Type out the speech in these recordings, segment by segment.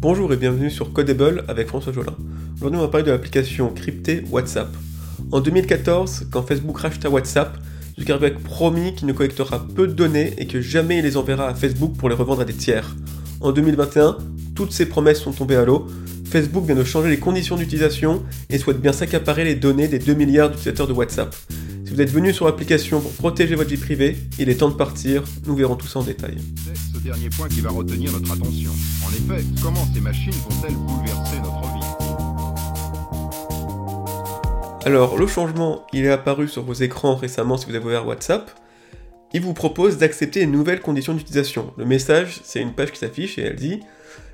Bonjour et bienvenue sur Codable avec François Jolin. Aujourd'hui on va parler de l'application cryptée WhatsApp. En 2014, quand Facebook racheta WhatsApp, Zuckerberg promis qu'il ne collectera peu de données et que jamais il les enverra à Facebook pour les revendre à des tiers. En 2021, toutes ces promesses sont tombées à l'eau. Facebook vient de changer les conditions d'utilisation et souhaite bien s'accaparer les données des 2 milliards d'utilisateurs de WhatsApp. Si vous êtes venu sur l'application pour protéger votre vie privée, il est temps de partir, nous verrons tout ça en détail. Dernier point qui va retenir notre attention. En effet, comment ces machines vont-elles bouleverser notre vie Alors, le changement, il est apparu sur vos écrans récemment si vous avez ouvert WhatsApp. Il vous propose d'accepter les nouvelles conditions d'utilisation. Le message, c'est une page qui s'affiche et elle dit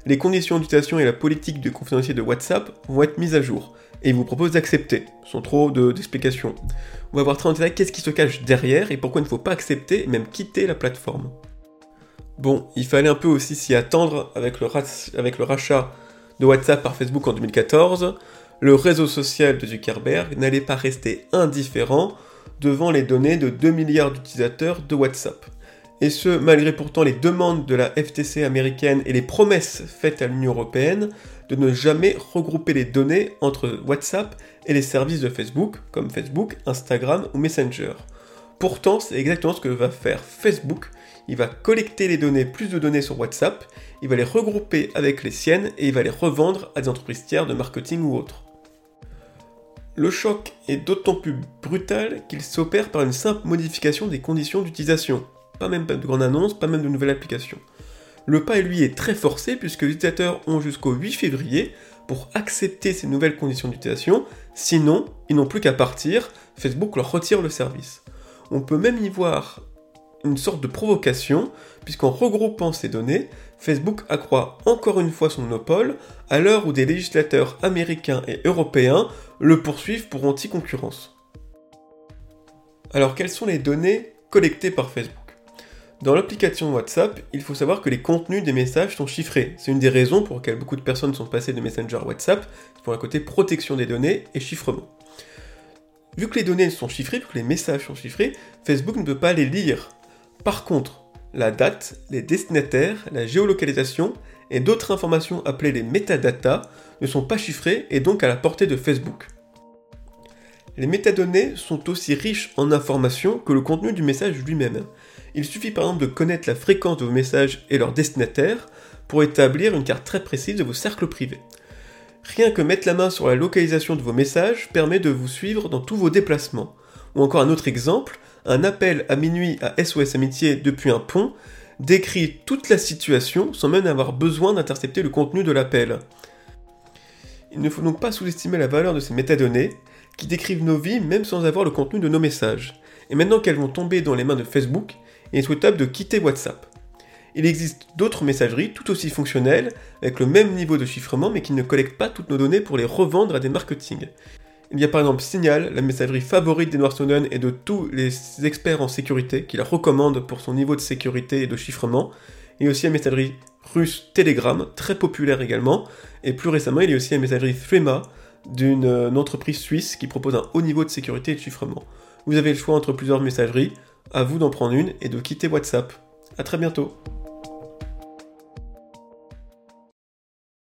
Les conditions d'utilisation et la politique de confidentialité de WhatsApp vont être mises à jour. Et il vous propose d'accepter, sans trop d'explications. On va voir très en détail qu'est-ce qui se cache derrière et pourquoi il ne faut pas accepter et même quitter la plateforme. Bon, il fallait un peu aussi s'y attendre avec le, rachat de WhatsApp par Facebook en 2014. Le réseau social de Zuckerberg n'allait pas rester indifférent devant les données de 2 milliards d'utilisateurs de WhatsApp. Et ce, malgré pourtant les demandes de la FTC américaine et les promesses faites à l'Union européenne de ne jamais regrouper les données entre WhatsApp et les services de Facebook, comme Facebook, Instagram ou Messenger. Pourtant, c'est exactement ce que va faire Facebook. Il va collecter les données, plus de données sur WhatsApp, il va les regrouper avec les siennes et il va les revendre à des entreprises tiers de marketing ou autres. Le choc est d'autant plus brutal qu'il s'opère par une simple modification des conditions d'utilisation. Pas même de grande annonce, pas même de nouvelle application. Le pas, lui, est très forcé puisque les utilisateurs ont jusqu'au 8 février pour accepter ces nouvelles conditions d'utilisation, sinon, ils n'ont plus qu'à partir, Facebook leur retire le service. On peut même y voir une sorte de provocation, puisqu'en regroupant ces données, Facebook accroît encore une fois son monopole à l'heure où des législateurs américains et européens le poursuivent pour anti-concurrence. Alors quelles sont les données collectées par Facebook? Dans l'application WhatsApp, il faut savoir que les contenus des messages sont chiffrés. C'est une des raisons pour lesquelles beaucoup de personnes sont passées de Messenger à WhatsApp, pour un côté protection des données et chiffrement. Vu que les données sont chiffrées, vu que les messages sont chiffrés, Facebook ne peut pas les lire. Par contre, la date, les destinataires, la géolocalisation et d'autres informations appelées les metadata ne sont pas chiffrées et donc à la portée de Facebook. Les métadonnées sont aussi riches en informations que le contenu du message lui-même. Il suffit par exemple de connaître la fréquence de vos messages et leur destinataire pour établir une carte très précise de vos cercles privés. Rien que mettre la main sur la localisation de vos messages permet de vous suivre dans tous vos déplacements. Ou encore un autre exemple, un appel à minuit à SOS Amitié depuis un pont décrit toute la situation sans même avoir besoin d'intercepter le contenu de l'appel. Il ne faut donc pas sous-estimer la valeur de ces métadonnées, qui décrivent nos vies même sans avoir le contenu de nos messages. Et maintenant qu'elles vont tomber dans les mains de Facebook, il est souhaitable de quitter WhatsApp. Il existe d'autres messageries tout aussi fonctionnelles, avec le même niveau de chiffrement, mais qui ne collectent pas toutes nos données pour les revendre à des marketing. Il y a par exemple Signal, la messagerie favorite d'Edward Snowden et de tous les experts en sécurité, qui la recommandent pour son niveau de sécurité et de chiffrement, et aussi la messagerie russe Telegram, très populaire également, et plus récemment il y a aussi la messagerie Threema, d'une euh, entreprise suisse qui propose un haut niveau de sécurité et de chiffrement. Vous avez le choix entre plusieurs messageries, à vous d'en prendre une et de quitter WhatsApp. A très bientôt